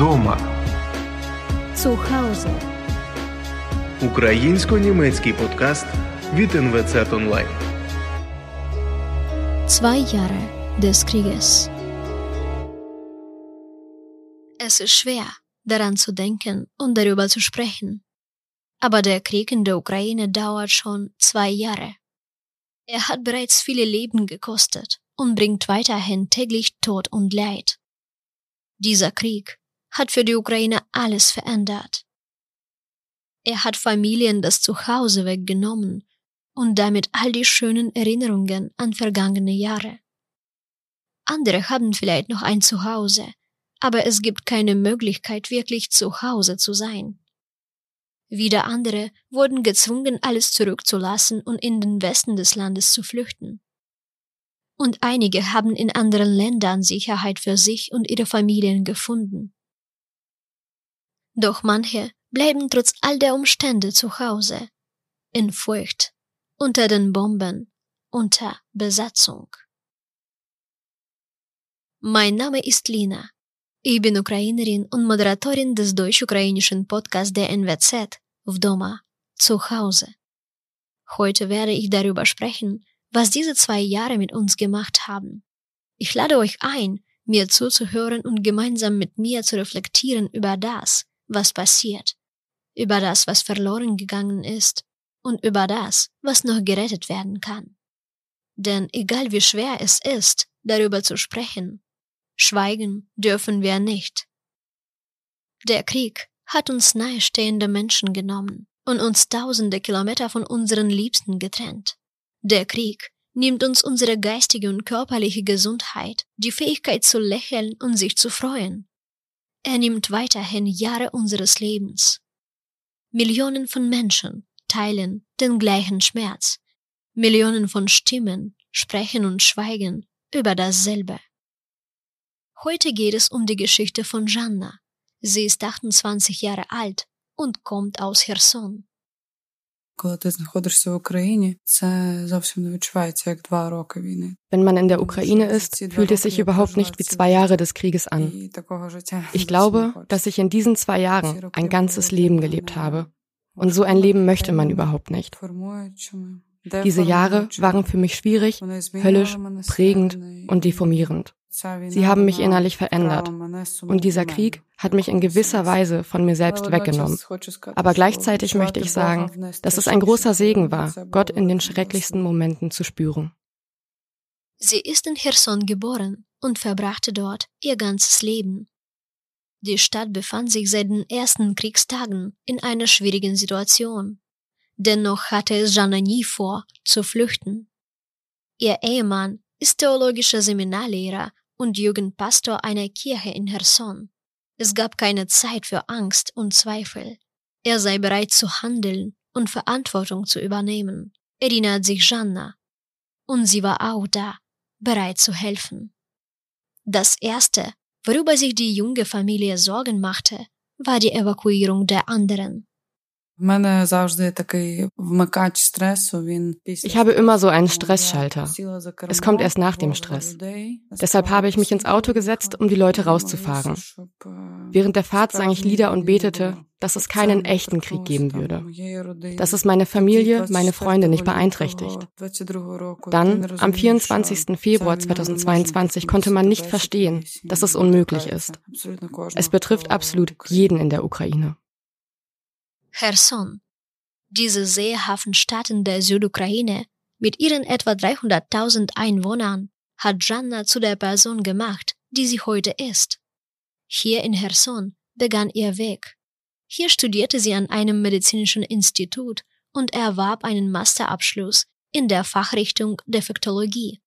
Вдома. Zu Hause. Українсько-німецький подкаст від НВЦ Онлайн. Zwei Jahre des Krieges. Es ist schwer, daran zu denken und darüber zu sprechen. Aber der Krieg in der Ukraine dauert schon zwei Jahre. Er hat bereits viele Leben gekostet und bringt weiterhin täglich Tod und Leid. Dieser Krieg hat für die Ukraine alles verändert. Er hat Familien das Zuhause weggenommen und damit all die schönen Erinnerungen an vergangene Jahre. Andere haben vielleicht noch ein Zuhause, aber es gibt keine Möglichkeit, wirklich zu Hause zu sein. Wieder andere wurden gezwungen, alles zurückzulassen und in den Westen des Landes zu flüchten. Und einige haben in anderen Ländern Sicherheit für sich und ihre Familien gefunden. Doch manche bleiben trotz all der Umstände zu Hause, in Furcht, unter den Bomben, unter Besatzung. Mein Name ist Lina. Ich bin Ukrainerin und Moderatorin des deutsch-ukrainischen Podcasts der NWZ, Vdoma, zu Hause. Heute werde ich darüber sprechen, was diese zwei Jahre mit uns gemacht haben. Ich lade euch ein, mir zuzuhören und gemeinsam mit mir zu reflektieren über das, was passiert, über das, was verloren gegangen ist und über das, was noch gerettet werden kann. Denn egal wie schwer es ist, darüber zu sprechen, schweigen dürfen wir nicht. Der Krieg hat uns nahestehende Menschen genommen und uns tausende Kilometer von unseren Liebsten getrennt. Der Krieg nimmt uns unsere geistige und körperliche Gesundheit, die Fähigkeit zu lächeln und sich zu freuen. Er nimmt weiterhin Jahre unseres Lebens. Millionen von Menschen teilen den gleichen Schmerz. Millionen von Stimmen sprechen und schweigen über dasselbe. Heute geht es um die Geschichte von Janna. Sie ist 28 Jahre alt und kommt aus Herson Коли ти знаходишся в Україні, це зовсім не відчувається як два роки війни. Wenn man in der Ukraine ist, fühlt es sich überhaupt nicht wie zwei Jahre des Krieges an. І такого життя Ich glaube, dass ich in diesen zwei Jahren ein ganzes Leben gelebt habe. Und so ein Leben möchte man überhaupt nicht. Diese Jahre waren für mich schwierig, höllisch, prägend und deformierend. Sie haben mich innerlich verändert. Und dieser Krieg hat mich in gewisser Weise von mir selbst weggenommen. Aber gleichzeitig möchte ich sagen, dass es ein großer Segen war, Gott in den schrecklichsten Momenten zu spüren. Sie ist in Cherson geboren und verbrachte dort ihr ganzes Leben. Die Stadt befand sich seit den ersten Kriegstagen in einer schwierigen Situation. Dennoch hatte es Jana nie vor, zu flüchten. Ihr Ehemann ist theologischer Seminarlehrer und Jugendpastor einer Kirche in Cherson. Es gab keine Zeit für Angst und Zweifel. Er sei bereit zu handeln und Verantwortung zu übernehmen, erinnert sich Janna. Und sie war auch da, bereit zu helfen. Das Erste, worüber sich die junge Familie Sorgen machte, war die Evakuierung der anderen. Ich habe immer so einen Stressschalter. Es kommt erst nach dem Stress. Deshalb habe ich mich ins Auto gesetzt, um die Leute rauszufahren. Während der Fahrt sang ich Lieder und betete, dass es keinen echten Krieg geben würde. Dass es meine Familie, meine Freunde nicht beeinträchtigt. Dann, am 24. Februar 2022, konnte man nicht verstehen, dass es unmöglich ist. Es betrifft absolut jeden in der Ukraine. Cherson, diese Seehafenstadt in der Südukraine mit ihren etwa 300.000 Einwohnern, hat Janna zu der Person gemacht, die sie heute ist. Hier in Cherson begann ihr Weg. Hier studierte sie an einem medizinischen Institut und erwarb einen Masterabschluss in der Fachrichtung Defektologie.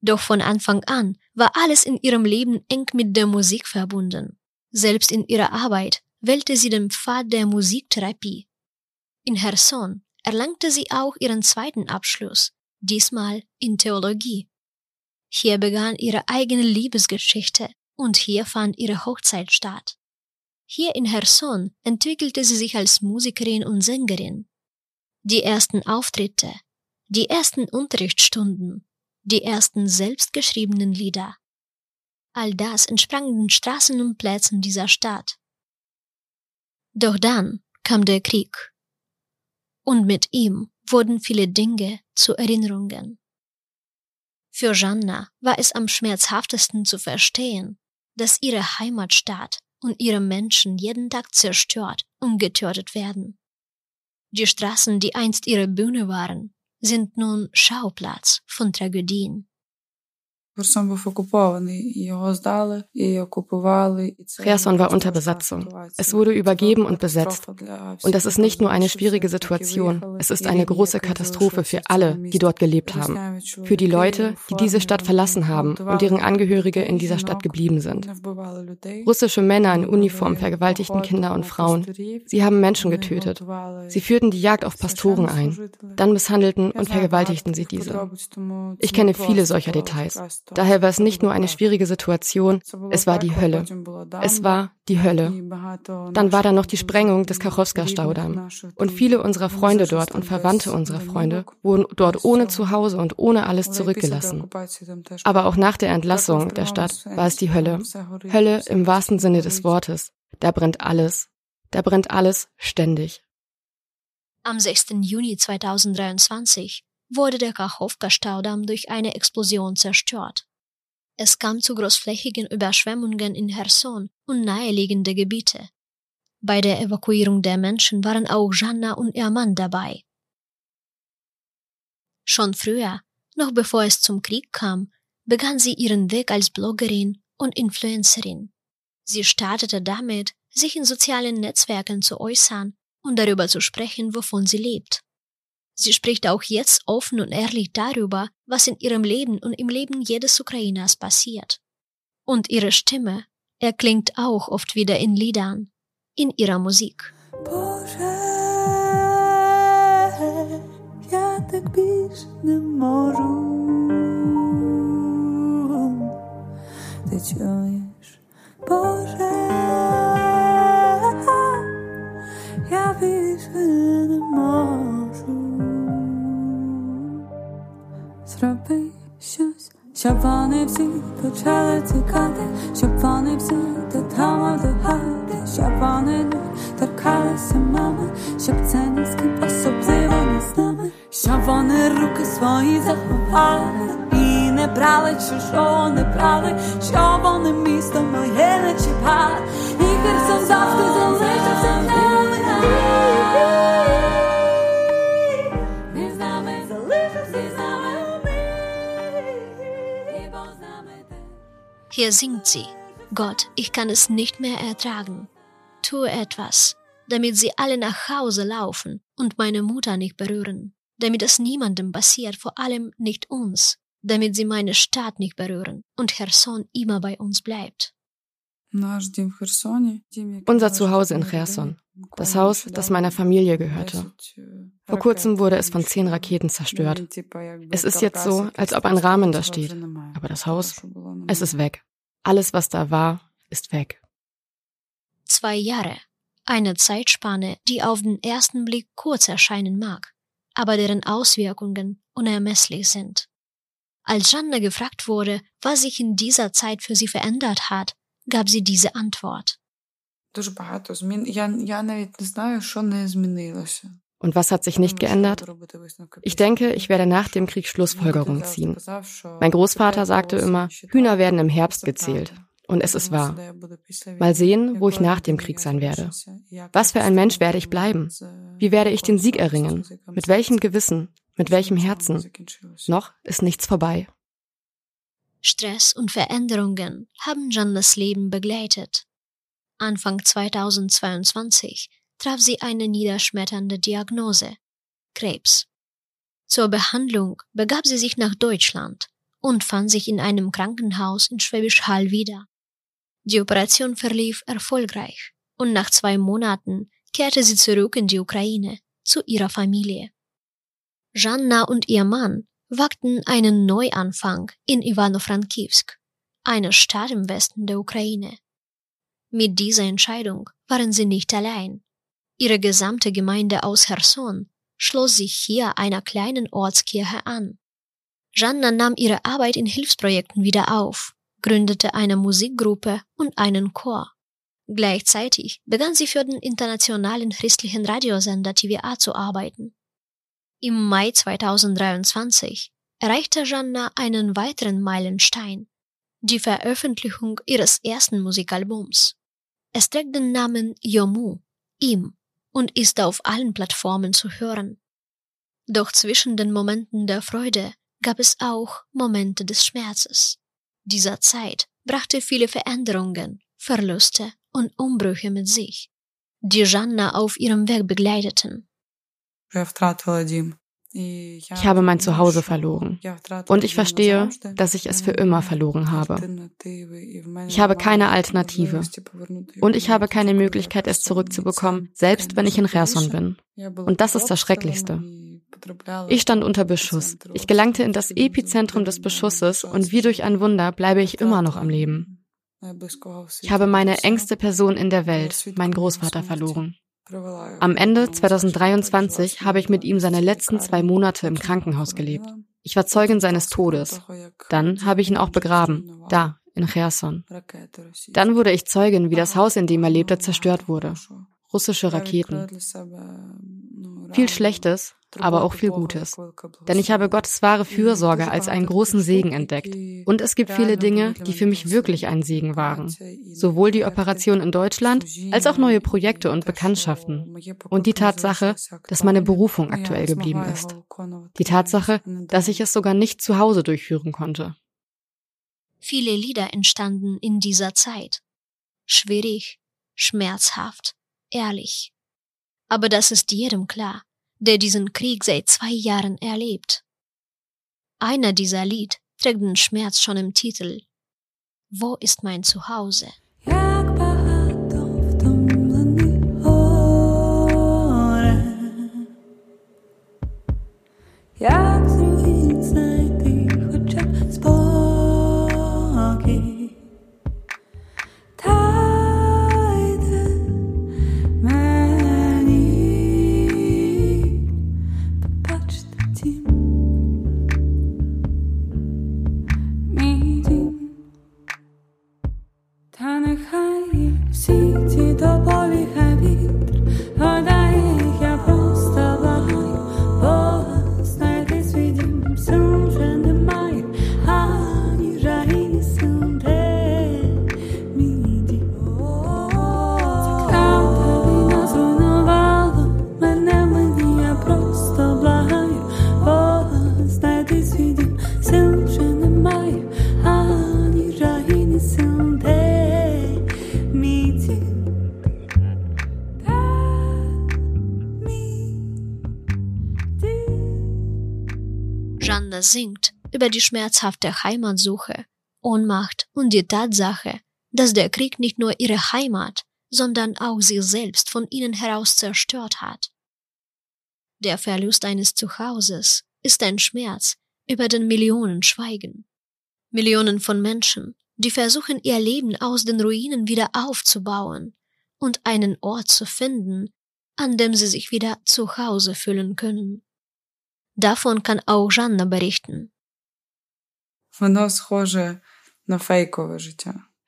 Doch von Anfang an war alles in ihrem Leben eng mit der Musik verbunden. Selbst in ihrer Arbeit wählte sie den Pfad der Musiktherapie. In Cherson erlangte sie auch ihren zweiten Abschluss, diesmal in Theologie. Hier begann ihre eigene Liebesgeschichte und hier fand ihre Hochzeit statt. Hier in Cherson entwickelte sie sich als Musikerin und Sängerin. Die ersten Auftritte, die ersten Unterrichtsstunden, die ersten selbstgeschriebenen Lieder. All das entsprang den Straßen und Plätzen dieser Stadt. Doch dann kam der Krieg. Und mit ihm wurden viele Dinge zu Erinnerungen. Für Janna war es am schmerzhaftesten zu verstehen, dass ihre Heimatstadt und ihre Menschen jeden Tag zerstört und getötet werden. Die Straßen, die einst ihre Bühne waren, sind nun Schauplatz von Tragödien. Cherson war unter Besatzung. Es wurde übergeben und besetzt. Und das ist nicht nur eine schwierige Situation, es ist eine große Katastrophe für alle, die dort gelebt haben. Für die Leute, die diese Stadt verlassen haben und deren Angehörige in dieser Stadt geblieben sind. Russische Männer in Uniform vergewaltigten Kinder und Frauen. Sie haben Menschen getötet. Sie führten die Jagd auf Pastoren ein. Dann misshandelten und vergewaltigten sie diese. Ich kenne viele solcher Details. Daher war es nicht nur eine schwierige Situation, es war die Hölle. Es war die Hölle. Dann war da noch die Sprengung des Kachowska-Staudamm. Und viele unserer Freunde dort und Verwandte unserer Freunde wurden dort ohne Zuhause und ohne alles zurückgelassen. Aber auch nach der Entlassung der Stadt war es die Hölle. Hölle im wahrsten Sinne des Wortes. Da brennt alles. Da brennt alles ständig. Am 6. Juni 2023 wurde der Kachowka-Staudamm durch eine Explosion zerstört. Es kam zu großflächigen Überschwemmungen in Cherson und naheliegende Gebiete. Bei der Evakuierung der Menschen waren auch Janna und ihr Mann dabei. Schon früher, noch bevor es zum Krieg kam, begann sie ihren Weg als Bloggerin und Influencerin. Sie startete damit, sich in sozialen Netzwerken zu äußern und darüber zu sprechen, wovon sie lebt. Sie spricht auch jetzt offen und ehrlich darüber, was in ihrem Leben und im Leben jedes Ukrainers passiert. Und ihre Stimme erklingt auch oft wieder in Liedern, in ihrer Musik. Boże, Hier singt sie, Gott, ich kann es nicht mehr ertragen. Tue etwas, damit sie alle nach Hause laufen und meine Mutter nicht berühren, damit es niemandem passiert, vor allem nicht uns damit sie meine Stadt nicht berühren und Cherson immer bei uns bleibt. Unser Zuhause in Cherson, das Haus, das meiner Familie gehörte. Vor kurzem wurde es von zehn Raketen zerstört. Es ist jetzt so, als ob ein Rahmen da steht, aber das Haus, es ist weg. Alles, was da war, ist weg. Zwei Jahre. Eine Zeitspanne, die auf den ersten Blick kurz erscheinen mag, aber deren Auswirkungen unermesslich sind. Als Janne gefragt wurde, was sich in dieser Zeit für sie verändert hat, gab sie diese Antwort. Und was hat sich nicht geändert? Ich denke, ich werde nach dem Krieg Schlussfolgerungen ziehen. Mein Großvater sagte immer, Hühner werden im Herbst gezählt. Und es ist wahr. Mal sehen, wo ich nach dem Krieg sein werde. Was für ein Mensch werde ich bleiben? Wie werde ich den Sieg erringen? Mit welchem Gewissen? Mit welchem Herzen? Noch ist nichts vorbei. Stress und Veränderungen haben Jannas Leben begleitet. Anfang 2022 traf sie eine niederschmetternde Diagnose Krebs. Zur Behandlung begab sie sich nach Deutschland und fand sich in einem Krankenhaus in Schwäbisch Hall wieder. Die Operation verlief erfolgreich und nach zwei Monaten kehrte sie zurück in die Ukraine zu ihrer Familie. Janna und ihr Mann wagten einen Neuanfang in Ivano-Frankivsk, einer Stadt im Westen der Ukraine. Mit dieser Entscheidung waren sie nicht allein. Ihre gesamte Gemeinde aus Cherson schloss sich hier einer kleinen Ortskirche an. Janna nahm ihre Arbeit in Hilfsprojekten wieder auf gründete eine Musikgruppe und einen Chor. Gleichzeitig begann sie für den internationalen christlichen Radiosender TVA zu arbeiten. Im Mai 2023 erreichte Janna einen weiteren Meilenstein, die Veröffentlichung ihres ersten Musikalbums. Es trägt den Namen Yomu, ihm, und ist auf allen Plattformen zu hören. Doch zwischen den Momenten der Freude gab es auch Momente des Schmerzes. Dieser Zeit brachte viele Veränderungen, Verluste und Umbrüche mit sich, die Janna auf ihrem Weg begleiteten. Ich habe mein Zuhause verloren. Und ich verstehe, dass ich es für immer verloren habe. Ich habe keine Alternative. Und ich habe keine Möglichkeit, es zurückzubekommen, selbst wenn ich in Cherson bin. Und das ist das Schrecklichste. Ich stand unter Beschuss. Ich gelangte in das Epizentrum des Beschusses und wie durch ein Wunder bleibe ich immer noch am Leben. Ich habe meine engste Person in der Welt, meinen Großvater, verloren. Am Ende 2023 habe ich mit ihm seine letzten zwei Monate im Krankenhaus gelebt. Ich war Zeugin seines Todes. Dann habe ich ihn auch begraben, da, in Cherson. Dann wurde ich Zeugin, wie das Haus, in dem er lebte, zerstört wurde. Russische Raketen. Viel Schlechtes, aber auch viel Gutes. Denn ich habe Gottes wahre Fürsorge als einen großen Segen entdeckt. Und es gibt viele Dinge, die für mich wirklich ein Segen waren. Sowohl die Operation in Deutschland als auch neue Projekte und Bekanntschaften. Und die Tatsache, dass meine Berufung aktuell geblieben ist. Die Tatsache, dass ich es sogar nicht zu Hause durchführen konnte. Viele Lieder entstanden in dieser Zeit. Schwierig, schmerzhaft, ehrlich. Aber das ist jedem klar, der diesen Krieg seit zwei Jahren erlebt. Einer dieser Lied trägt den Schmerz schon im Titel. Wo ist mein Zuhause? Jak Janda singt über die schmerzhafte Heimatsuche, Ohnmacht und die Tatsache, dass der Krieg nicht nur ihre Heimat, sondern auch sie selbst von ihnen heraus zerstört hat. Der Verlust eines Zuhauses ist ein Schmerz, über den Millionen schweigen. Millionen von Menschen, die versuchen ihr Leben aus den Ruinen wieder aufzubauen und einen Ort zu finden, an dem sie sich wieder zu Hause fühlen können. Davon kann auch Жанна berichten.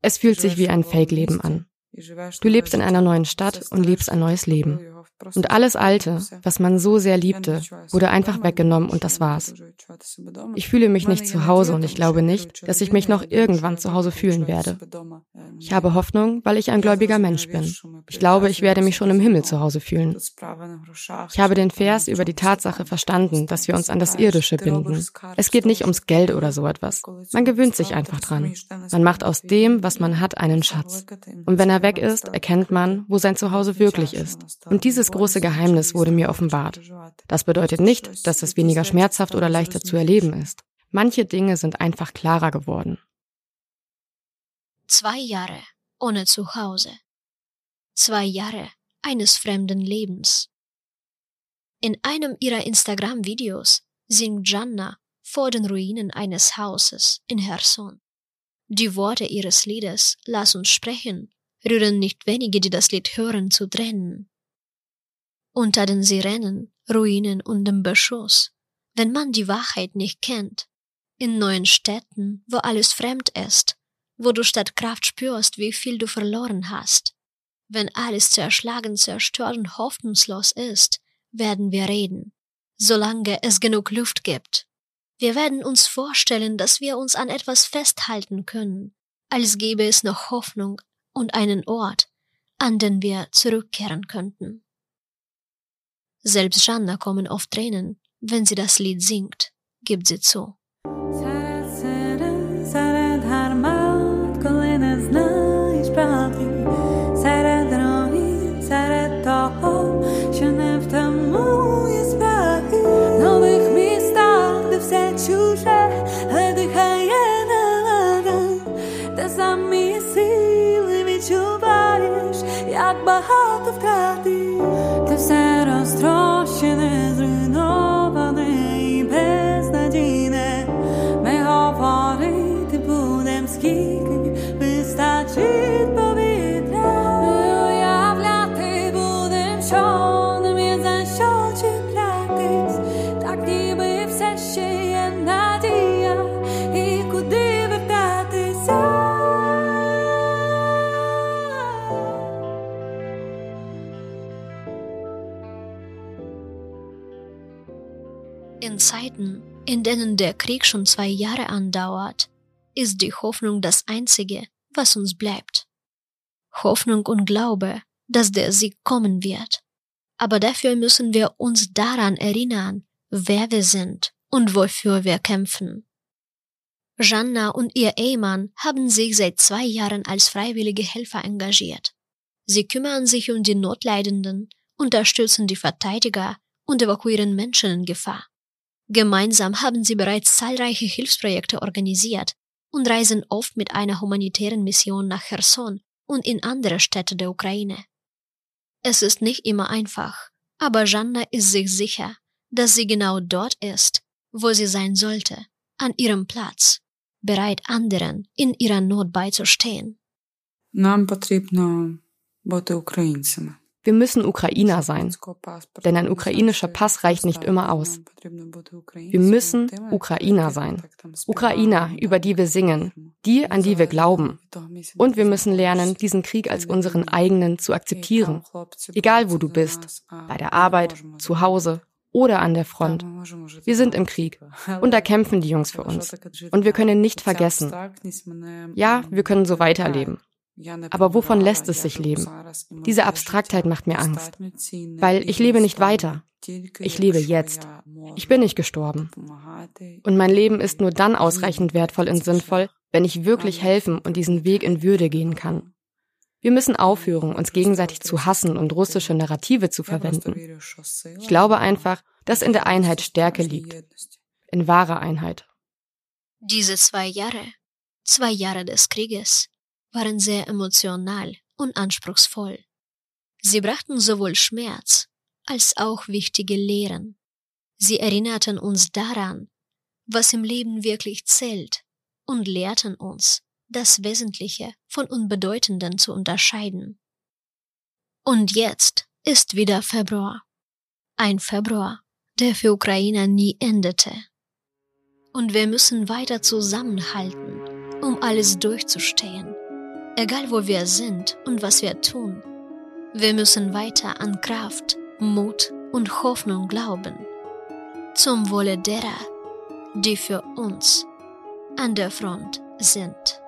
Es fühlt sich wie ein Fake-Leben an. Du lebst in einer neuen Stadt und lebst ein neues Leben. Und alles Alte, was man so sehr liebte, wurde einfach weggenommen und das war's. Ich fühle mich nicht zu Hause und ich glaube nicht, dass ich mich noch irgendwann zu Hause fühlen werde. Ich habe Hoffnung, weil ich ein gläubiger Mensch bin. Ich glaube, ich werde mich schon im Himmel zu Hause fühlen. Ich habe den Vers über die Tatsache verstanden, dass wir uns an das Irdische binden. Es geht nicht ums Geld oder so etwas. Man gewöhnt sich einfach dran. Man macht aus dem, was man hat, einen Schatz. Und wenn er weg ist, erkennt man, wo sein Zuhause wirklich ist. Und dieses große Geheimnis wurde mir offenbart. Das bedeutet nicht, dass es weniger schmerzhaft oder leichter zu erleben ist. Manche Dinge sind einfach klarer geworden. Zwei Jahre ohne Zuhause. Zwei Jahre eines fremden Lebens. In einem ihrer Instagram-Videos singt Janna vor den Ruinen eines Hauses in Herson. Die Worte ihres Liedes Lass uns sprechen rühren nicht wenige, die das Lied hören, zu Tränen unter den Sirenen, Ruinen und dem Beschuss, wenn man die Wahrheit nicht kennt, in neuen Städten, wo alles fremd ist, wo du statt Kraft spürst, wie viel du verloren hast. Wenn alles zerschlagen, zerstört und hoffnungslos ist, werden wir reden, solange es genug Luft gibt. Wir werden uns vorstellen, dass wir uns an etwas festhalten können, als gäbe es noch Hoffnung und einen Ort, an den wir zurückkehren könnten. Selbst Janna kommen oft Tränen, wenn sie das Lied singt, gibt sie zu. In denen der Krieg schon zwei Jahre andauert, ist die Hoffnung das Einzige, was uns bleibt. Hoffnung und Glaube, dass der Sieg kommen wird. Aber dafür müssen wir uns daran erinnern, wer wir sind und wofür wir kämpfen. Janna und ihr Ehemann haben sich seit zwei Jahren als freiwillige Helfer engagiert. Sie kümmern sich um die Notleidenden, unterstützen die Verteidiger und evakuieren Menschen in Gefahr. Gemeinsam haben sie bereits zahlreiche Hilfsprojekte organisiert und reisen oft mit einer humanitären Mission nach Cherson und in andere Städte der Ukraine. Es ist nicht immer einfach, aber Janna ist sich sicher, dass sie genau dort ist, wo sie sein sollte, an ihrem Platz, bereit anderen in ihrer Not beizustehen. Нам потрібно бути українцями. Wir müssen Ukrainer sein, denn ein ukrainischer Pass reicht nicht immer aus. Wir müssen Ukrainer sein. Ukrainer, über die wir singen, die, an die wir glauben. Und wir müssen lernen, diesen Krieg als unseren eigenen zu akzeptieren. Egal wo du bist, bei der Arbeit, zu Hause oder an der Front. Wir sind im Krieg und da kämpfen die Jungs für uns. Und wir können nicht vergessen. Ja, wir können so weiterleben. Aber wovon lässt es sich leben? Diese Abstraktheit macht mir Angst, weil ich lebe nicht weiter. Ich lebe jetzt. Ich bin nicht gestorben. Und mein Leben ist nur dann ausreichend wertvoll und sinnvoll, wenn ich wirklich helfen und diesen Weg in Würde gehen kann. Wir müssen aufhören, uns gegenseitig zu hassen und russische Narrative zu verwenden. Ich glaube einfach, dass in der Einheit Stärke liegt. In wahrer Einheit. Diese zwei Jahre, zwei Jahre des Krieges, waren sehr emotional und anspruchsvoll. Sie brachten sowohl Schmerz als auch wichtige Lehren. Sie erinnerten uns daran, was im Leben wirklich zählt und lehrten uns, das Wesentliche von Unbedeutenden zu unterscheiden. Und jetzt ist wieder Februar. Ein Februar, der für Ukrainer nie endete. Und wir müssen weiter zusammenhalten, um alles durchzustehen egal wo wir sind und was wir tun. Wir müssen weiter an Kraft, Mut und Hoffnung glauben. Zum Wohle derer, die für uns an der Front sind.